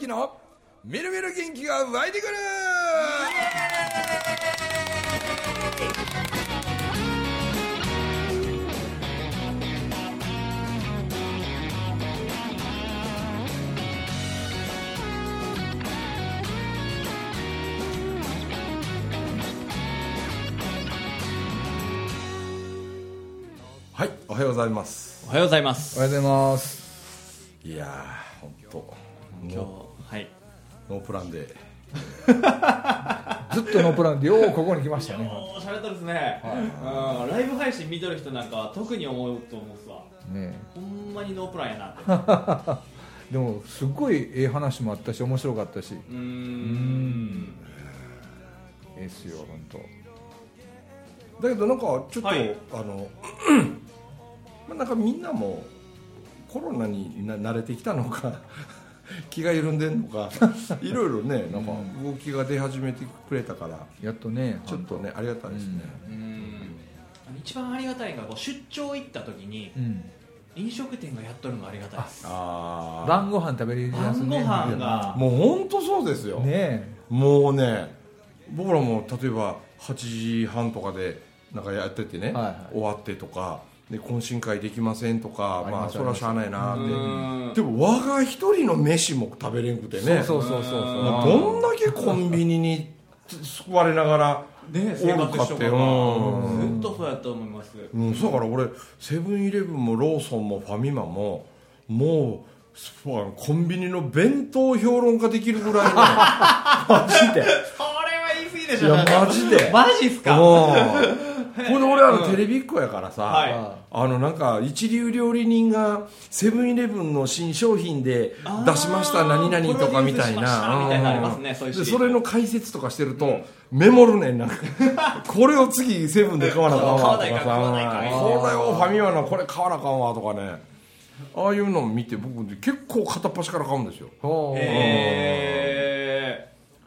之のみるみる元気が湧いてくる。はいおはようございます。おはようございます。おはようございます。いやー本当今日ノープランで。ずっとノープランでようここに来ましたね。おおしゃれたですね、うんライブ配信見とる人なんかは特に思うと思うっすわ。ねほんまにノープランやなって。でもすっごいええ話もあったし面白かったし。うーん。ええっすよ本当。だけどなんかちょっと、はい。あの まあなんかみんなもコロナにな慣れてきたのか気が緩んでんのか。いろいろねなんか動きが出始めてくれたから。やっとねちょっとねありがたいですね、うん。一番ありがたいのが出張行った時にうん。飲食店がやっとるのがありがたいです。ああ晩ご飯食べれるやつね。晩ご飯がもう本当そうですよ、ねもうね僕らも例えば8時半とかでなんかやっててね、はいはい。終わってとかで懇親会できませんとかまあそれはしゃあないなってうん。でも我が一人の飯も食べれんくてね。そうそうそうそうまあどんだけコンビニに救われながらねおるかってうん。ずっとそうやと思います。うん、だから俺セブンイレブンもローソンもファミマももうコンビニの弁当評論家できるぐらいの。マジで。それは言い過ぎでしょ。いやマジで。マジっすか？うんで俺あのテレビっ子やからさ、はい。あのなんか一流料理人がセブンイレブンの新商品で出しました何々とかみたいプロデュースしましたなみたいなのありますねそういうシーン。でそれの解説とかしてると、メモるねんなんか。これを次セブンで買わなあかんわとかさ。買わないか買わないかこれをファミマのこれ買わなあかんわとかねああいうのを見て僕結構片っ端から買うんですよほうへ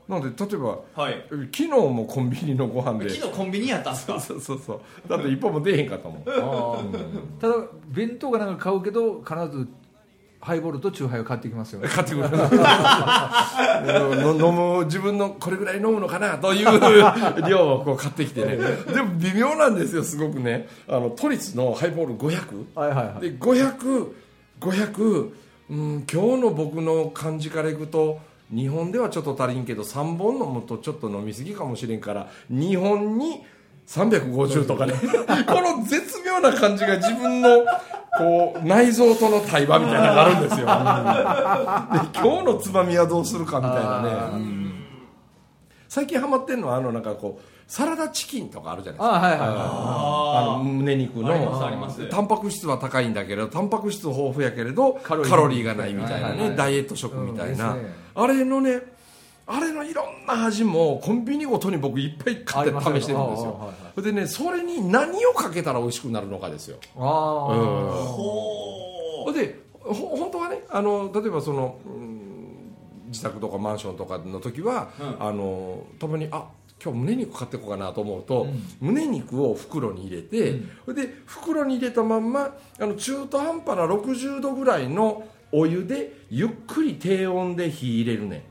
なので例えばーはい。昨日もコンビニのご飯で。昨日コンビニやったんすか？そうそうそう。だって一本も出へんかったもん。ただ弁当かなんか買うけど必ずハイボールとチューハイを買ってきますよね。買ってくる。の飲む自分のこれぐらい飲むのかなという 量をこう買ってきてね。でも微妙なんですよすごくね。あの都立のハイボール500はいはいはい。で500500うん今日の僕の感じからいくと日本ではちょっと足りんけど3本飲むとちょっと飲みすぎかもしれんから2本に350とかね。この絶妙な感じが自分のこう内臓との対話みたいなのがあるんですよ、で今日のつまみはどうするかみたいなね、うん。最近ハマってんのはあのなんかこうサラダチキンとかあるじゃないですか。あはいはいはい。あの胸肉の。タンパク質は高いんだけどタンパク質豊富やけれどカカロリー。ロリーがないみたいなはいはいはい。ねダイエット食みたいな、ね。あれのねあれのいろんな味もコンビニごとに僕いっぱい買って試してるんですよ。ますよそれでねそれに何をかけたら美味しくなるのかですよ。ああ、うん。ほでほ本当はねあの例えばその、うん自宅とかマンションとかの時は、うん。あのたまにあ今日胸肉買ってこうかなと思うと、胸肉を袋に入れて、それで袋に入れたまんまあの中途半端な60度ぐらいのお湯でゆっくり低温で火入れるね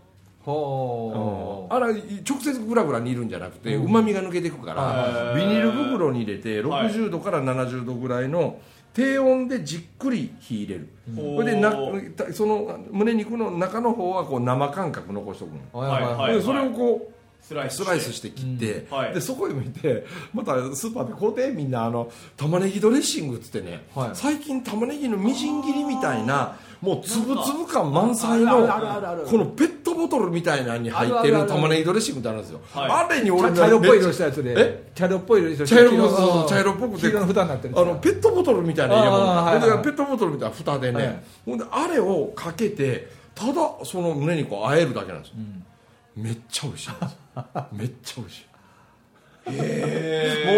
あら直接グラグラ煮るんじゃなくてうまみが抜けていくから、ビニール袋に入れてはい60度から70度ぐらいの低温でじっくり火入れる、それでなたその胸肉の中の方はこう生感覚残しておくの、はいはいはい。でそれをこうスライススライスして切って、うん。はい。でそこへ向いてまたスーパーで買うてみんなあの玉ねぎドレッシングっつってね、はい。最近玉ねぎのみじん切りみたいなもう粒々感満載のこのペットボトルみたいなのに入ってある玉ねぎドレッシングってあるんですよ、はい。あれに俺茶色っぽい色めしたやつで。え？茶色っぽい色した茶色茶色っぽくて黄色の蓋になってるあのペットボトルみたいな入れ物、あーはペットボトルみたいな蓋でね、はい。ほんであれをかけてただその胸肉を和えるだけなんですよ、めっちゃ美味しいんですよ。めっちゃ美味しい。もう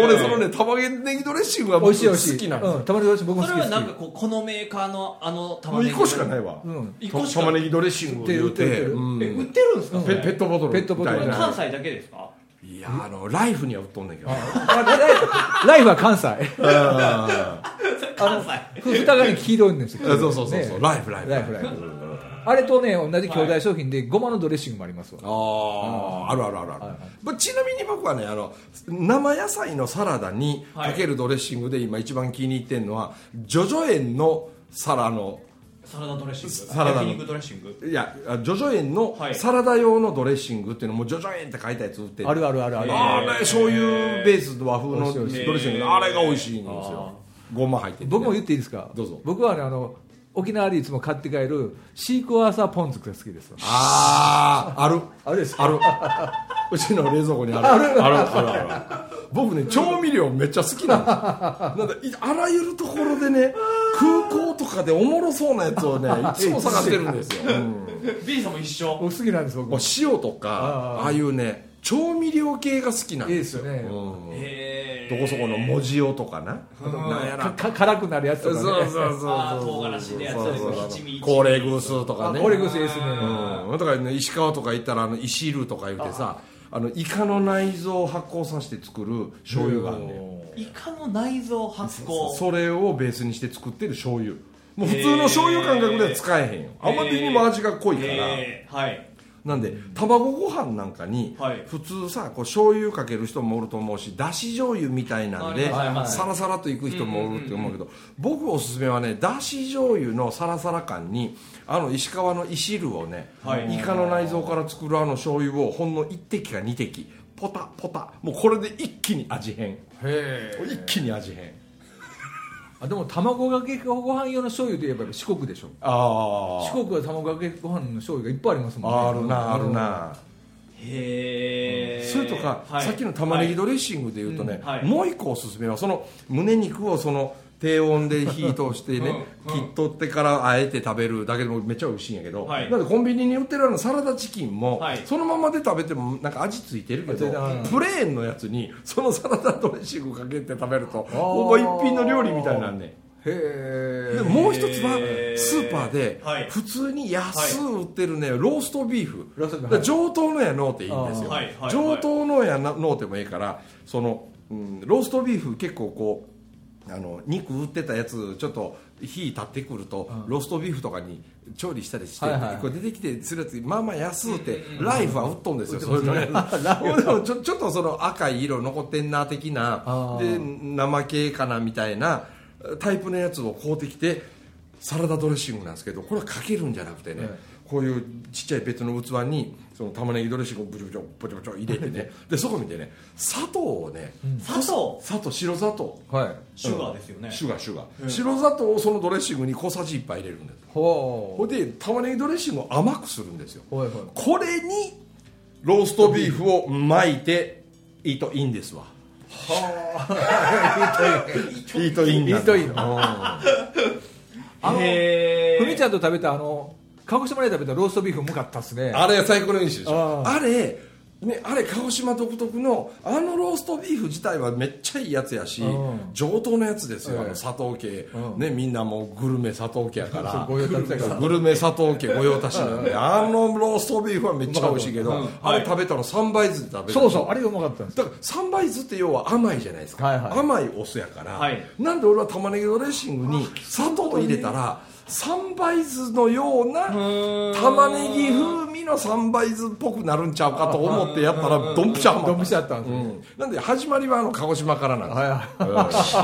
俺そのね玉ねぎドレッシングが美僕好味しい美味しい。きなんです。よ、うん、玉ねぎ美味しい僕も好きです。それはなんかこうこのメーカーのあのも玉ねぎう一個しかないわ、うん一個しか。玉ねぎドレッシングを言うて。売ってる売ってる。うん。え売ってるんですか？ペペットボトル。ペットボトル。関西だけですか？いやあのライフには売っとんねんけど。あライライフは関西。あ 関西。ふ蓋がね黄色いんですよ。そうそうそうそう、ね。ライフライフ。ライフライフあれとね同じ兄弟商品でごまのドレッシングもありますわ。あああるあるあるある、はいはい。まあちなみに僕はねあの生野菜のサラダにかけるドレッシングで今一番気に入ってるのはジョジョ園のサラのサラダドレッシング？サラダドレッシング？いやあジョジョ園のはい。サラダ用のドレッシングっていうのもジョジョ園って書いたやつ売ってるあるあるあるある。あれ醤油ベースと和風のドレッシング。あれが美味しいんですよ。ごま入って。僕も言っていいですか？どうぞ。僕はねあの沖縄でいつも買って帰るシークワーサーポン酢が好きです。わああある。あれですある。うちの冷蔵庫にある。ある。あるある僕ね調味料めっちゃ好きなんです。なんあらゆるところでね空港とかでおもろそうなやつをね いつも探してるんですよ、うん。ビリーさんも一緒。僕好きなんです僕。塩とかあー。ああいうね調味料系が好きなんいいでですすよね。うん。へどこそこの文字用とかな。なんやら。かか辛くなるやつとそうかねそうそうそう。あー唐辛子でやつ。そうそう七味高麗グースとかね。あこれ癖ですね。うん、だからね石川とか行ったらあの石るとか言ってさあのイカの内臓を発酵させて作る醤油があるねイカの内臓発酵。それをベースにして作ってる醤油。もう普通の醤油感覚では使えへんよ。あまりにも味が濃いから、はいなんで卵ご飯なんかにはい。普通さこう醤油かける人もおると思うしだし醤油みたいなんでサラサラといく人もおるって思うけど僕おすすめはねだし醤油のサラサラ感にあの石川の石るをね、はい。イカの内臓から作るあの醤油をほんの1滴か2滴ポタポタ。もうこれで一気に味変。一気に味変あでも卵かけご飯用の醤油といえば四国でしょ。あ四国は卵かけご飯の醤油がいっぱいありますもんね。あるなあるな。へえそれとか、はい。さっきの玉ねぎドレッシングでいうとね、うんはい。もう一個おすすめはその胸肉をその低温で火通してねうん。切っとってからあえて食べるだけでもめっちゃ美味しいんやけど、はい。なんでコンビニに売ってるあのサラダチキンも、はい。そのままで食べてもなんか味付いてるけどつい。プレーンのやつにそのサラダドレッシングかけて食べるとー。ほぼ一品の料理みたいなんねへえでもう一つはスーパーではい。普通に安売ってるねローストビーフ。ローストビーフ。だから上等のやのうていいんですよ。あーはい。はい。はい。上等のやのうてもいいからその、うん、ローストビーフ結構こうあの肉売ってたやつちょっと火立ってくると、ローストビーフとかに調理したりして、はいはい。これ出てきてするやつまあまあ安うて、ライフは売っとんですよ、そういうのね。ちょちょっとその赤い色残ってんな的なあで生系かなみたいなタイプのやつを買うてきてサラダドレッシングなんですけどこれはかけるんじゃなくてね、はいこういうちっちゃい別の器にその玉ねぎドレッシングをブチブチボチボチ入れてね。でそこにね砂糖をね、砂糖？砂糖白砂糖。はい。シュガーですよね。シュガーシュガー、うん。白砂糖をそのドレッシングに小さじ1杯入れるんですほほいで玉ねぎドレッシングを甘くするんですよ。うはいはい。これにローストビーフを巻いていいといいんですわ。いいといいんだ。いいといいのうん。あのへふみちゃんと食べたあの鹿児島で食べたローストビーフうまかったっすね。あれ最高の飲酒でしょ。ああ。れね、あれ鹿児島独特のあのローストビーフ自体はめっちゃいいやつやしうん。上等のやつですよ、ええ。あの佐藤家、うん。ね、みんなもうグルメ佐藤家や から。グルメ佐藤家御用達なんであのローストビーフはめっちゃ美味しいけど、うん。あれ食べたの3倍酢で食べるそうそうあれがうまかったんです。だから三倍酢って要は甘いじゃないですか、甘いお酢やから、はいなんで俺は玉ねぎドレッシングに砂糖を入れたら三倍酢のような玉ねぎ風味の三倍酢っぽくなるんちゃうかと思ってやったらドンピシャハマった。ドンピシャやったんですようん。なんで始まりはあの鹿児島からなんです。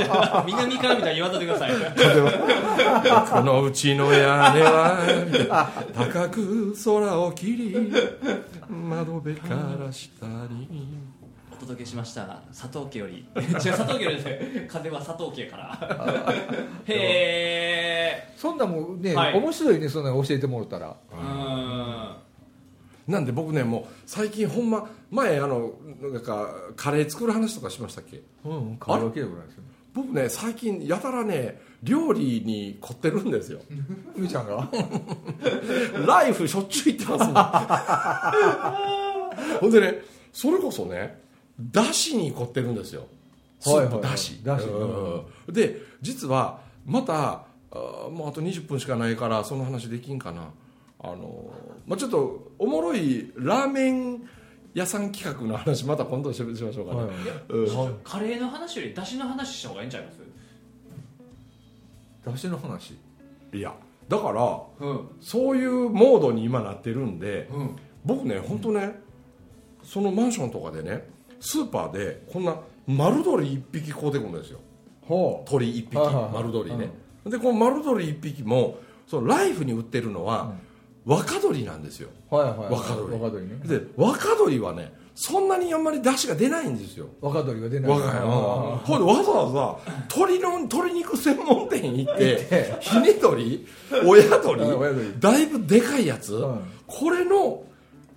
南からみたいに言わんといてください。このうちの屋根は高く空を切り 窓辺から下に。お届けしました佐藤家より。違う佐藤家よりですね風は佐藤家から。へえそんなもんね、はい。面白いねそんなの教えてもらったら。うん。なんで僕ねもう最近ほんま前あのなんかカレー作る話とかしましたっけ？うん変わるわけでもないです僕ね最近やたらね料理に凝ってるんですよ。ふみちゃんが？ライフしょっちゅう行ってますもん。ほんでねそれこそねだしに凝ってるんですよ。スーはいはい。はいプだし。で実はまたあーもうあと20分しかないからその話できんかな。あのー、まあ、ちょっとおもろいラーメン屋さん企画の話また今度しましょうかね、はいうん。カレーの話よりだしの話した方がいいんちゃいます？だしの話？いやだからうん。そういうモードに今なってるんでうん。僕ね本当ねそのマンションとかでねスーパーでこんな丸鶏1匹買うてくるんですよ。ほ鳥1匹丸鶏ね。でこの丸鶏1匹もそのライフに売ってるのは若鶏なんですよ。うはいはいはい。若鶏。若鶏ね。で若鶏はねそんなにあんまり出汁が出ないんですよ。若鶏が出ない。若い。ほんでわざわざ鶏の鶏肉専門店行ってひね鶏親鶏。だいぶでかいやつ、うん。これの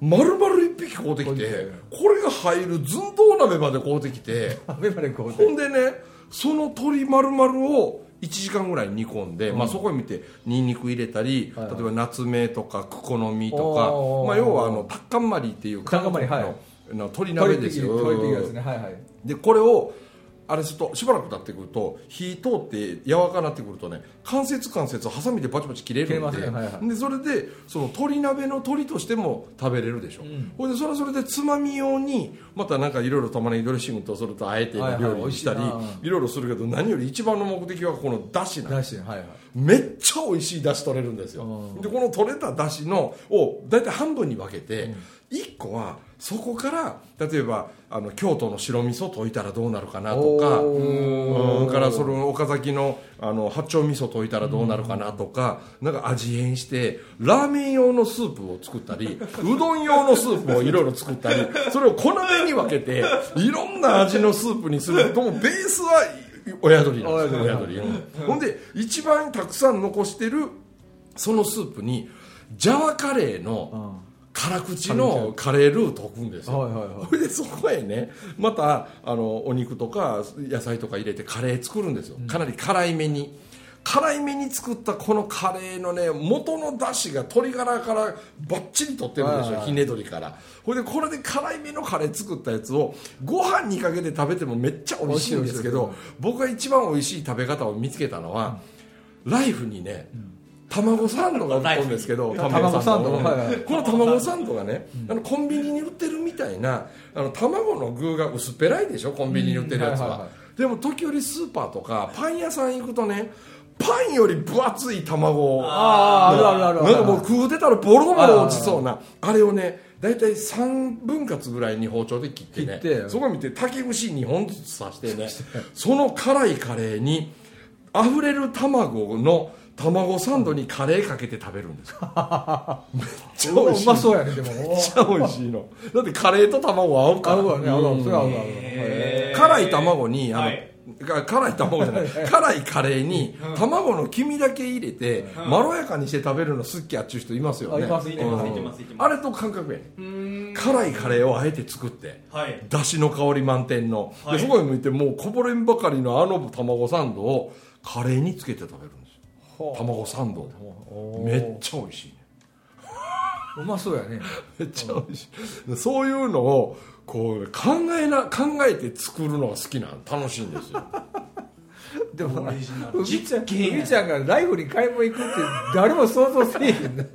丸々一匹買うてきてこれが入る寸胴鍋まで買うてきてでほんでねその鶏丸々を1時間ぐらい煮込んで、まあ、そこに見てニンニク入れたり、はいはい。例えば夏目とかクコの実とかまあ、要はあのタッカンマリっていうタッカンマリ韓国のの鶏鍋ですよ。はいはい。でこれをあれするとしばらく経ってくると火通って柔らかになってくるとね関節関節をハサミでバチバチ切れるんででそれでその鶏鍋の鶏としても食べれるでしょ、ん。ほいでそれはそれでつまみ用にまたなんかいろいろ玉ねぎドレッシングとそれとあえて料理にしたり、美味しいろいろするけど何より一番の目的はこのだしなんですはいはい。めっちゃ美味しいだし取れるんですよ。うん。でこの取れただしのを大体半分に分けて、1個はそこから例えばあの京都の白味噌溶いたらどうなるかなとかうんからその岡崎のあの八丁味噌溶いたらどうなるかなとか、なんか味変してラーメン用のスープを作ったり うどん用のスープをいろいろ作ったりそれを小鍋に分けていろんな味のスープにするともベースは親鶏なんですよ親鶏、うん。ほんで一番たくさん残してるそのスープにジャワカレーの辛口のカレールー溶くんですよ、はいはいはい。それでそこへねまたあのお肉とか野菜とか入れてカレー作るんですよ。かなり辛いめに。辛いめに作ったこのカレーのね元の出汁が鶏ガラからバッチリ取ってるんですはいはい。よひね鶏から。ほいでこれで辛いめのカレー作ったやつをご飯にかけて食べてもめっちゃ美味しいんですけど僕が一番美味しい食べ方を見つけたのは、ライフにね、卵サンドが売ってるんですけど卵サンド。この卵サンドがね、あのコンビニに売ってるみたいなあの卵の具が薄っぺらいでしょコンビニに売ってるやつは,、でも時折スーパーとかパン屋さん行くとねパンより分厚い卵をあーあるあるあるなんかもう食うてたらボロボロ落ちそうなあれをね大体3分割ぐらいに包丁で切ってね切って。そこ見て竹串2本ずつ刺してねその辛いカレーに溢れる卵の卵サンドにカレーかけて食べるんです。よ めっちゃ美味しい。うまそうやねでもめっちゃ美味しいの。だってカレーと卵合うから。合うわね。合うわ。それ合うわ。辛い卵にあの、はい。か辛い卵じゃない。辛いカレーに卵の黄身だけ入れて、まろやかにして食べるの好きやっちゅう人いますよね。あいますいてますうん。いてますいてます。あれと感覚やね辛いカレーをあえて作ってはい。だしの香り満点の、はい。でそこに向いてもうこぼれんばかりのあの卵サンドをカレーにつけて食べるんですよ卵サンド。めっちゃ美味しいね。うまそうやね。めっちゃ美味しい。そういうのをこう考えな考えて作るのが好きなの楽しいんですよ。でもオリジナル。うみちゃんちゃんがライフに買い物行くって誰も想像せえへんね。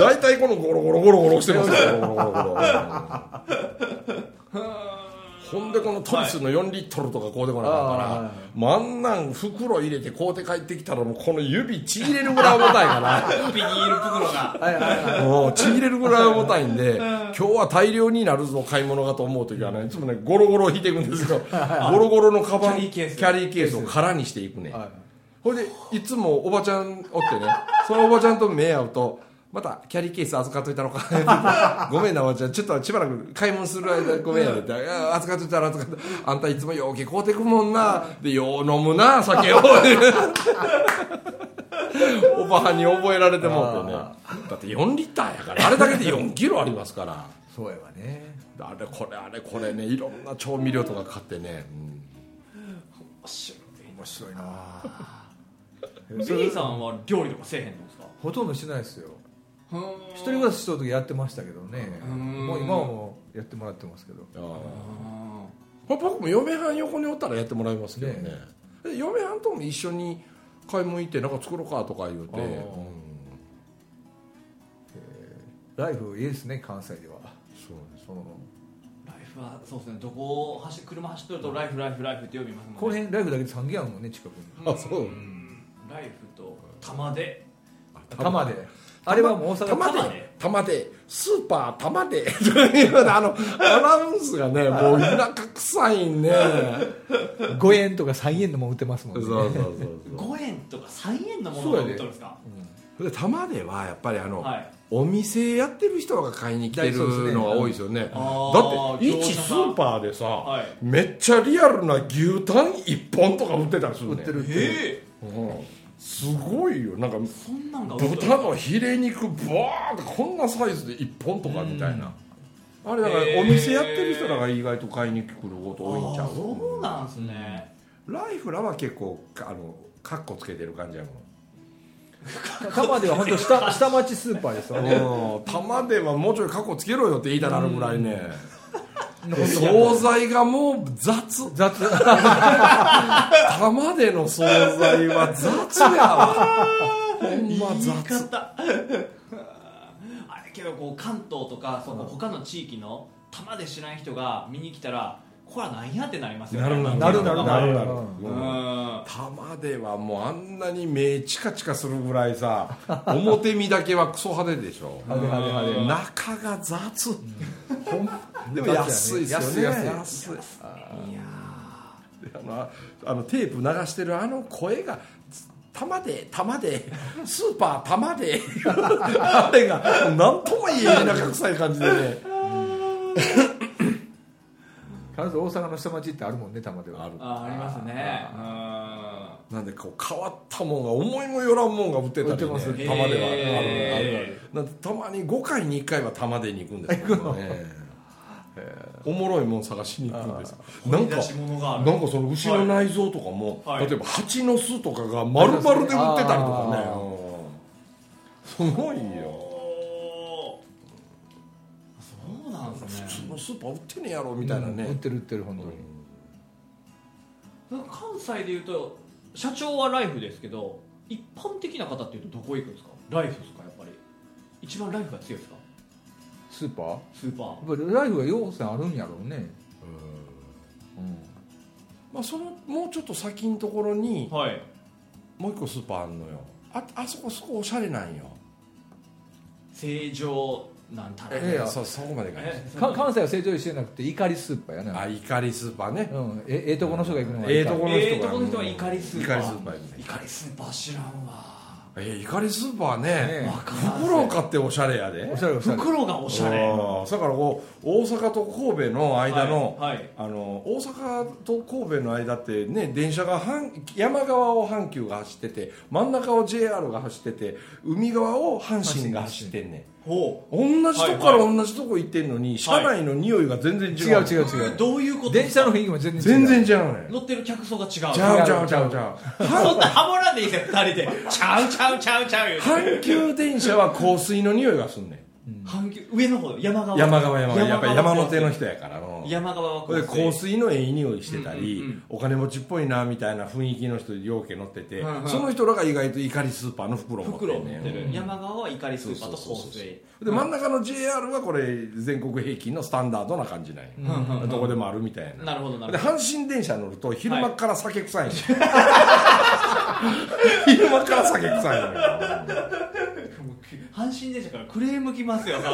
大体このゴロゴロゴロゴロしてますよ。ゴロゴロゴロゴロ ほんでこのトリスの4リットルとかこうでこなかったはい。ら、もうあんなん袋入れてこうて帰ってきたらもうこの指ちぎれるぐらい重たいから。ビニール袋が。はいはいはい。もうちぎれるぐらい重たいんで今日は大量になるぞ買い物がと思う時はねいつもねゴロゴロ引いていくんですよ。ゴロゴロのカバンキャリーケース。キャリーケースを空にしていくね。はい。ほいでいつもおばちゃんおってねそのおばちゃんと目合うとまたキャリーケース預かっといたのか。ごめんなおばちゃん。ちょっとしばらく買い物する間 ごめんやでって預かっといたら預かっとあんたいつもようけ買うてくもんな。でよう飲むな酒を。おばはんに覚えられても。ってねだって4リッターやから。あれだけで4キロありますから。そうやわね。あれこれあれこれねいろんな調味料とか買ってね、面白いな。ビリーさんは料理とかせえへんのですか？ほとんどしないですよ一一人暮らしした時やってましたけどね。うん。もう今はもうやってもらってますけど。僕も嫁はん横におったらやってもらいますけどね。ねで嫁はんとも一緒に買い物行ってなんか作ろうかとか言うて、ああうんライフいいですね関西では。そうです。ライフはそうですねどこを走車走ってるとライフライフライフって呼びますもんね。この辺ライフだけで3軒あるもんね近くに。あそう。うん。ライフと玉で。玉であれはもう大阪玉玉で。で玉でスーパー玉でとかいうあのアナウンスがね もう田舎臭いね。5円とか3円のもん売ってますもんね。そうそうそうそう。5円とか3円のものが売っとるんですか？で玉ではやっぱりあの、はい。お店やってる人が買いに来てるのが多いですよね。あーだって一スーパーでさ、はい。めっちゃリアルな牛タン1本とか売ってたりするね売ってる売ってる。え。うんすごいよ。なんか豚のヒレ肉ブワーってこんなサイズで1本とかみたいな、あれだからお店やってる人らが意外と買いに来ること多いんちゃう？そうなんすね。ライフラは結構あのカッコつけてる感じやもん。玉では本当下下町スーパーですよね。うん。玉ではもうちょいカッコつけろよって言いたなるぐらいね。本当惣菜がもう雑。雑。玉での惣菜は雑やわ。ほんま雑。方。あれけどこう関東とかその他の地域の玉で知らん人が見に来たらこれは何やってなりますよね。なるなるなるなる。なるなるううんん玉ではもうあんなに目チカチカするぐらいさ 表見だけはクソ派手でしょ。派手派手派手。中が雑。ほん。でも安いですよね。安い安い。安い。いやあのあのテープ流してるあの声が「玉で玉でスーパー玉で」あれが何とも言え田舎臭い感じでね 必ず大阪の下町ってあるもんね玉では。あるあありますね。なんでこう変わったもんが思いもよらんもんが売ってたりね。売ってます玉ではあるへある。なんでたまに5回に1回は玉でに行くんですけどねおもろいもん探しに行くんです。なんかなんかその牛の内臓とかも、はい。例えば蜂の巣とかが丸々で売ってたりとかね。あうん。すごいよのスーパー売ってねえやろみたいなね、売ってる売ってる本当に。関西でいうと社長はライフですけど一般的な方っていうとどこ行くんですか？ライフですかやっぱり。一番ライフが強いですか？スーパー？やスーパー。っぱりライフが要素あるんやろうね。うん。まあ、そのもうちょっと先のところにはい。もう一個スーパーあんのよ。ああそこそこおしゃれなんよ。正常なんたらええやそそこまでか関西は成長してなくて怒りスーパーやなあ怒りスーパーね。うんえええとこの人が行くのはええとこの人が。ええとこの人は怒りスーパー怒りスーパー怒りスーパー知らんわ。え怒りスーパーねねわからん袋を買っておしゃれやで。おしゃれおしゃれ。袋がおしゃれ。うん。だからこう大阪と神戸の間の、はいはい。あの大阪と神戸の間ってね電車が阪山側を阪急が走ってて真ん中を JR が走ってて海側を阪神が走ってんねん。ほ同じとこから同じとこ行ってんのに、車内の匂いが全然違う、違う違うう違う。どういうこと電車の雰囲気も全然違う。全然違うねん乗ってる客層が違う。ちゃうちゃうちゃうちゃう。そんなハモらんでいいですよ二人で。ちゃうちゃうちゃうちゃう阪急電車は香水の匂いがすんねん。阪急上の方山側。山側山側。やっぱり山側手の人やからの山側はこれで香水のええ匂いしてたり、うんうんうん。お金持ちっぽいなみたいな雰囲気の人両家乗ってて、うんうんその人らが意外と怒りスーパーの袋を持って袋をんねん。持ってる。山側は怒りスーパーと香水。で真ん中の JR はこれ全国平均のスタンダードな感じなんよ、うんうんどこでもあるみたいな。なるほどなるでほど。阪神電車乗ると昼間から酒臭いんよ、昼間から酒臭いのよ阪神電車からクレーム来ますよそ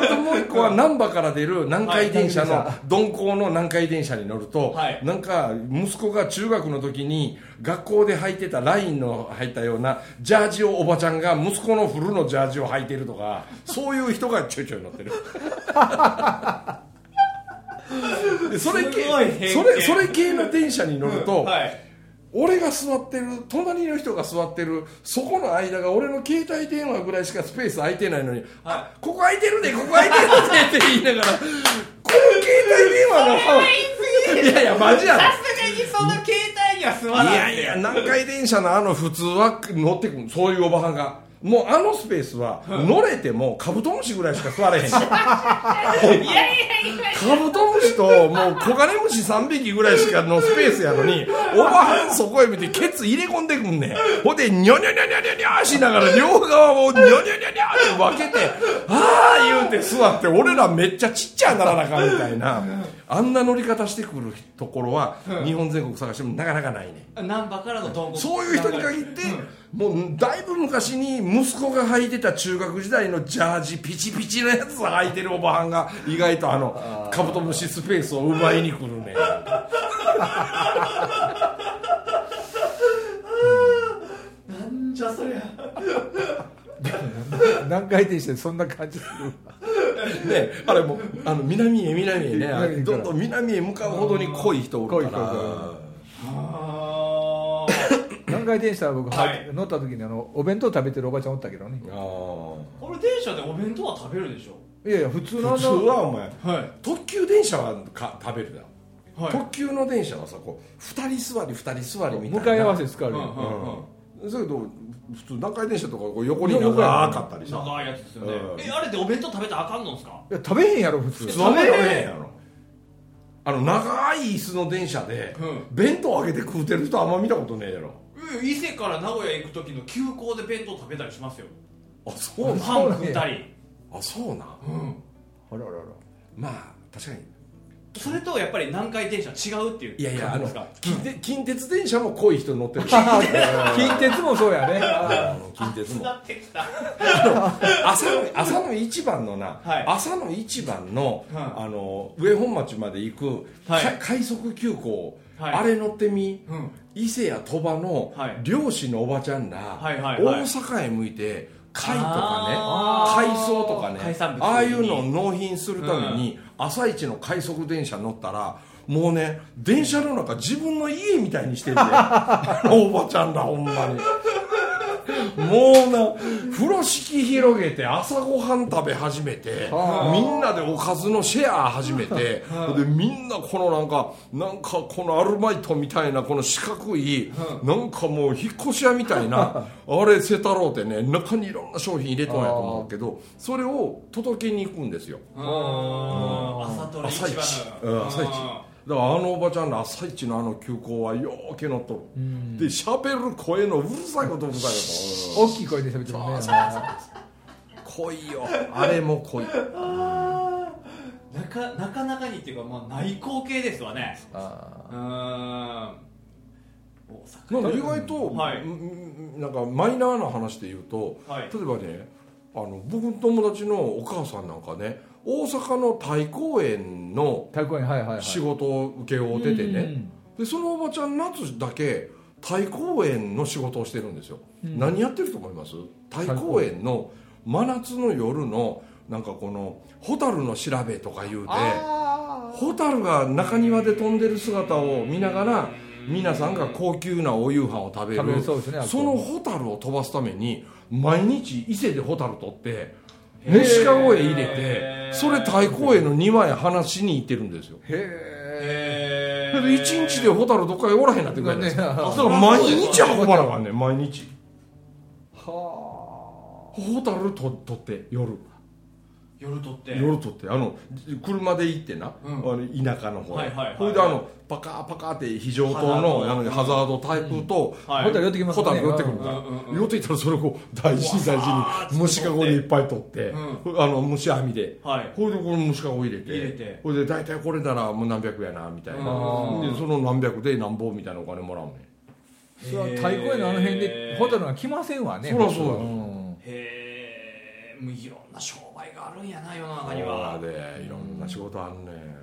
れ。ともう一個は難波から出る南海電車のはい。鈍行の南海電車に乗ると、はい。なんか息子が中学の時に学校で履いてたラインの入ったようなジャージをおばちゃんが息子のフルのジャージを履いてるとかそういう人がちょいちょい乗ってる。でそれ系それそれ系の電車に乗ると、はい俺が座ってる隣の人が座ってるそこの間が俺の携帯電話ぐらいしかスペース空いてないのに、あここ空いてるでここ空いてるでって言いながらこの携帯電話のいやいやマジやろ。さすがにその携帯にはすまない。いやいや南海電車のあの普通は乗ってくるそういうおばはんがもうあのスペースは乗れてもカブトムシぐらいしか座れへん。いやいやいやカブトムシともうコガネムシ3匹ぐらいしかのスペースやのにおばはんそこへ見てケツ入れ込んでくんねん。ほんでニョニョニョニョニョニョしながら両側をニョニョニョニョって分けてああ言うて座って俺らめっちゃちっちゃならなあかんみたいな。あんな乗り方してくるところは日本全国探してもなかなかないね難波からそういう人に限って、もうだいぶ昔に息子が履いてた中学時代のジャージピチピチのやつを履いてるおばはんが意外とあのカブトムシスペースを奪いに来るね。なんじゃそりゃ。何回転してそんな感じするねあれもうあの南へ南へねどんどん南へ向かうほどに濃い人おるから。濃い人あ何回転したら僕、はい。乗った時にあのお弁当食べてるおばちゃんおったけどね。あー。これ電車でお弁当は食べるでしょ？いやいや普通のあ普通のはお前はい。特急電車はか食べるだろ。はい。特急の電車はさこう2人座り2人座りみたいな。向かい合わせ使うよ、うんうんうん。だけど普通南海電車とかこう横に長かったりさ長いやつですよね。うん。えあれでお弁当食べたらあかんのんすか？いや食べへんやろ普通。普通は食べへんやろ。あの長い椅子の電車でうん。弁当あげて食うてる人あんま見たことねえやろ。うん伊勢から名古屋行く時の急行で弁当食べたりしますよ。あそうなんパン食ったり。あそうなん。うん。あららら。まあ確かに。それとやっぱり南海電車は違うっていういやいやあの近鉄近鉄電車も濃い人乗ってるし。近鉄もそうやね。あの近鉄も。なってきた。朝の朝の一番のな、はい。朝の一番の,、はいあの上本町まで行く、はい。か快速急行、はい。あれ乗ってみ、うん。伊勢や鳥羽のはい。漁師のおばちゃんら、はいはいはい。大阪へ向いて貝とかね海藻とかねああいうのを納品するために、朝一の快速電車乗ったらもうね電車の中自分の家みたいにしてるで おばちゃんらほんまにもうな風呂敷広げて朝ごはん食べ始めてはあ。みんなでおかずのシェア始めて でみんなこのなんかなんかこのアルバイトみたいなこの四角いなんかもう引っ越し屋みたいな あれセタローってね中にいろんな商品入れとんやと思うけどそれを届けに行くんですよ。うん。朝朝一。朝一だからあのおばちゃんの朝一のあの急行はよーけ乗っとる。で喋る声のうるさいことうるさいこと大きい声で喋ってるね。濃いよ。あれも濃いなかなかなかにっていうか、まあ、内向系ですわね。あうーん。大阪なんか意外と、はい。うんなんかマイナーな話で言うと、はい。例えばねあの僕の友達のお母さんなんかね大阪の太公園の太鼓園はいはいはい。仕事を請け負うててね、でそのおばちゃん夏だけ太公園の仕事をしてるんですよ、何やってると思います？太公園の真夏の夜のなんかこの蛍の調べとか言うてあ蛍が中庭で飛んでる姿を見ながら皆さんが高級なお夕飯を食べる。食べるそうですねその蛍を飛ばすために毎日伊勢で蛍取って虫かごへ入れてそれ太公園の庭へ放しに行ってるんですよ。ー。へへそれで一日で蛍どっかへおらへんなってくるじゃないですかねだから毎日運ばなあかんねん毎日。ーは蛍と取って夜夜撮って。夜取ってあの車で行ってな、うん。あの田舎の方へ。ほいであのパカーパカーって非常灯のあのハザードタイプと、はい。ホタル寄ってきますね。ホタル寄ってくるから、うんうんうん。寄ってきたらそれをこう大事に大事に虫かごでいっぱい取って、あの虫網で、はい。ほいでこの虫かご入れて。入れて。ほいで大体これならもう何百やなみたいな、うんでその何百で何本みたいなお金もらうねん。それは太鼓園のあの辺で。ホタルが来ませんわねそらそうやん。へえもういろんな商売があるんやな世の中には。そうでいろんな仕事あんねん。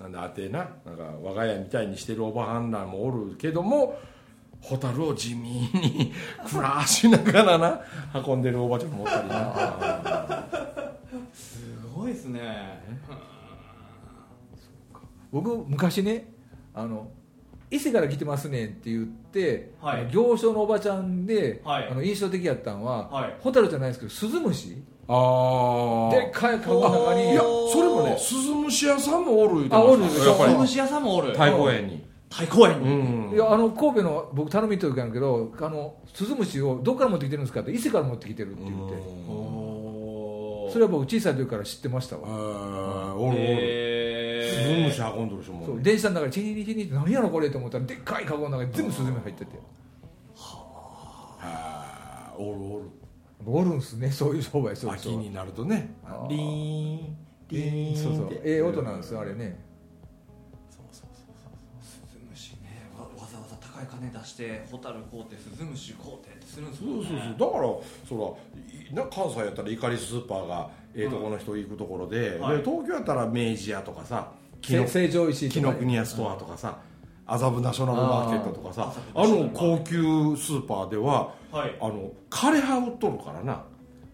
なんであてななんか我が家みたいにしてるおばはんらもおるけどもホタルを地味に 暮らしながらな運んでるおばちゃんもおったりな。すごいですね。僕昔ねあの伊勢から来てますねんって言って、はい。行商のおばちゃんで、はい。あの印象的やったんは、はい。ホタルじゃないですけどスズムシあでっかいカゴの中に。いやそれもねスズムシ屋さんもおる言うてあおるましたやっぱり。小虫屋さんもおる。太鼓園に。太鼓園うに、ん。いやあの神戸の僕頼みと時あるけどあのスズムシをどこから持ってきてるんですかって伊勢から持ってきてるって言って。おそれは僕小さい時から知ってましたわ。おるおる。へスズムシ運んでる人もう電車の中でチニチニって何やろこれと思ったらでっかいカゴの中に全部スズメ入ってて。あーおるおるおるんすねそういう商売そうそう秋になるとね。リーンリーンそうそう。ってええ音なんですよあれね。スズムシね。わわざわざ高高い金出してホタル買うてスズムシ買うてってするんですそうもんねそうそう。だからそらいな関西やったらイカリススーパーがええとこの人行くところで,、はい。で東京やったら明治屋とかさ紀の成城石井紀とかノ国屋ストアとかさ麻布ナショナルマーケットとかさあの高級スーパーでははい。あの枯葉売っとるからな。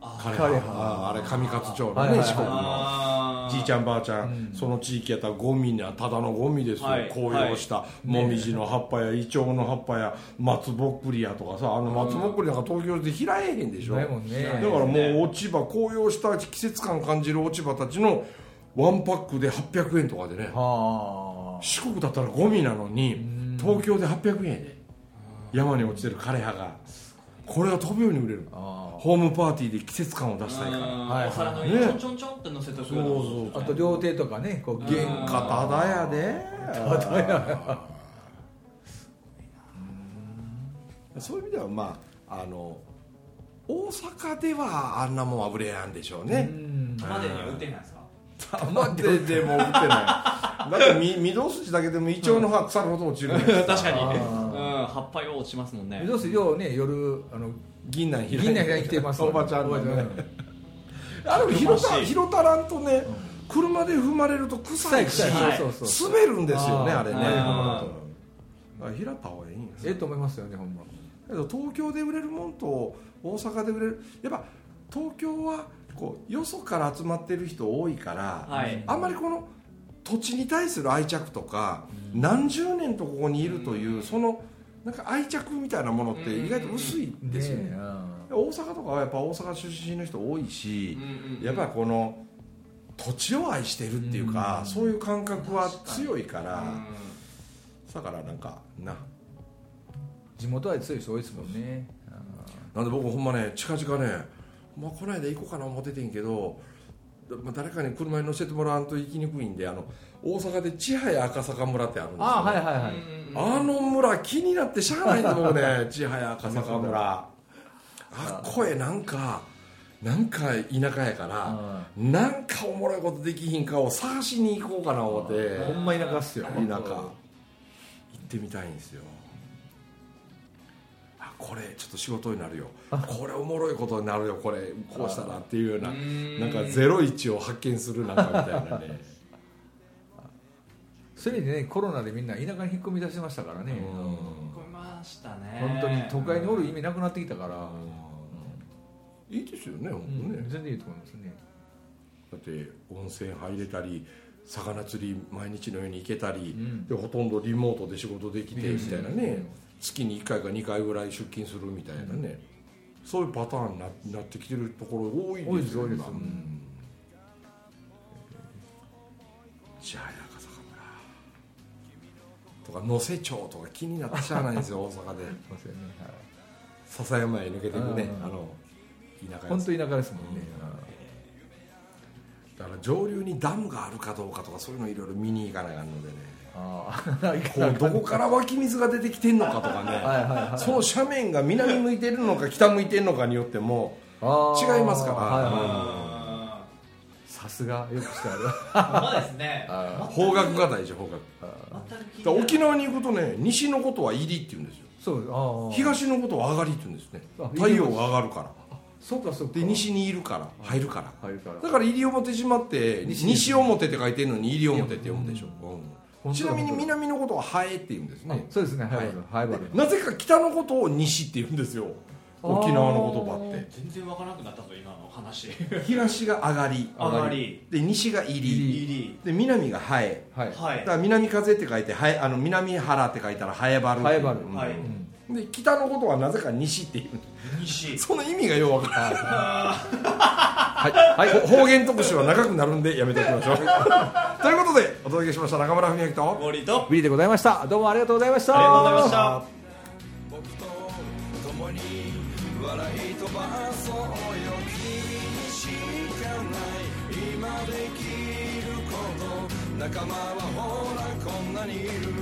あ枯枯葉葉あーあれ上勝町のね四国の。じいちゃんばあちゃん、うん。その地域やったらゴミなただのゴミですよ、はい。紅葉したもみじの葉っぱやイチョウの葉っぱや松ぼっくりやとかさあの松ぼっくりなんか東京で開えへんでしょ、だからもう落ち葉紅葉した季節感感じる落ち葉たちのワンパックで800円とかでね。はあ四国だったらゴミなのに東京で800円やで山に落ちてる枯葉がこれが飛ぶように売れる。あホームパーティーで季節感を出したいから。はい。お皿の上にちょんちょんちょんって乗せとくそうそうああと両手とかねこう原価ただやで。ただや。そういう意味ではまああの大阪ではあんなもんは売れやんでしょうね。うん。玉でには売ってないですか？玉ででも売ってないだってみ 御堂筋だけでもイチョウの葉腐るほど落ちるんです。確かに。あうん葉っぱよう落ちますもんね。どうせようね夜あの銀杏開いて。銀杏開いてますおばちゃんのね。うんあれ広た広たらんとね車で踏まれると臭いし滑るんですよねあれね。平田はええんや。ええと思いますよねほんま。けど東京で売れるもんと大阪で売れる。やっぱ東京はこうよそから集まってる人多いから、はい。あんまりこの土地に対する愛着とか、何十年とここにいるという、そのなんか愛着みたいなものって意外と薄いですよね、ねえ。大阪とかはやっぱ大阪出身の人多いしうん、うんうんやっぱりこの土地を愛してるっていうか、うん。そういう感覚は強いから、うだからなんかな。地元愛強い人多いですもんね。なんで僕ほんまね近々ね、まあ、この間行こうかな思っててんけど、まあ、誰かに車に乗せてもらわんと行きにくいんであの大阪で千早赤坂村ってあるんですよ、ああはいはいんはい。うんあの村気になってしゃあないんです僕ね 千早赤坂村。あっこへなんかなんか田舎やからなんかおもろいことできひんかを探しに行こうかな思って。ほんま田舎っすよ。田舎。行ってみたいんですよ。あこれちょっと仕事になるよ。これおもろいことになるよ。これこうしたらっていうようなうんなんかゼロ一を発見するなんかみたいなね。それでねコロナでみんな田舎に引っ込み出しましたからね。うん。うん込みましたね。本当に都会におる意味なくなってきたから。いいですよね本うん当ね、全然いいと思いますね。だって温泉入れたり魚釣り毎日のように行けたり、うん。でほとんどリモートで仕事できてうん。みたいなね、月に1回か2回ぐらい出勤するみたいなね、そういうパターンにななってきてるところ多いですよ今。うん。千早赤坂村。とか能勢町とか気になってしゃあないんですよ 大阪で。笹山へ抜けていくねうんあの田舎本当田舎ですもんね。だから上流にダムがあるかどうかとかそういうのいろいろ見に行かないかんのでね。ああこうどこから湧き水が出てきてんのかとかね。その斜面が南向いてるのか北向いてるのかによっても違いますから。さすがよくしてある。ーほんまですね。あ方角が大事方角。沖縄に行くとね西のことは入りって言うんですよ。東のことは上がりって言うんですね。あ太陽が上がるから。そうかそうか。で西にいるから入るから。入るから。だから西表島って西西表って書いてるのに西表って読むでしょ、うんちなみに南のことはハエって言うんですあねそうですね。ハイバルハイバルなぜか北のことを西って言うんですよ。沖縄の言葉って。全然わからなくなったぞ今の話。東が上がり。上がり。で西が入り。入り。で南がハエ。はい。はい。だから南風って書いてハエあの南原って書いたらハエバルハエバル。うんはい。うん。で北のことはなぜか西っていう。西。その意味がよう分からないはい。はい。ほ方言特集は長くなるんでやめておきましょう。ということでお届けしました中村文明とゴリと。ウィリーでございました。どうもありがとうございました。ありがとうございました。僕と共に笑い飛ばそうよ。君にしかない。今できること仲間はほらこんなにいる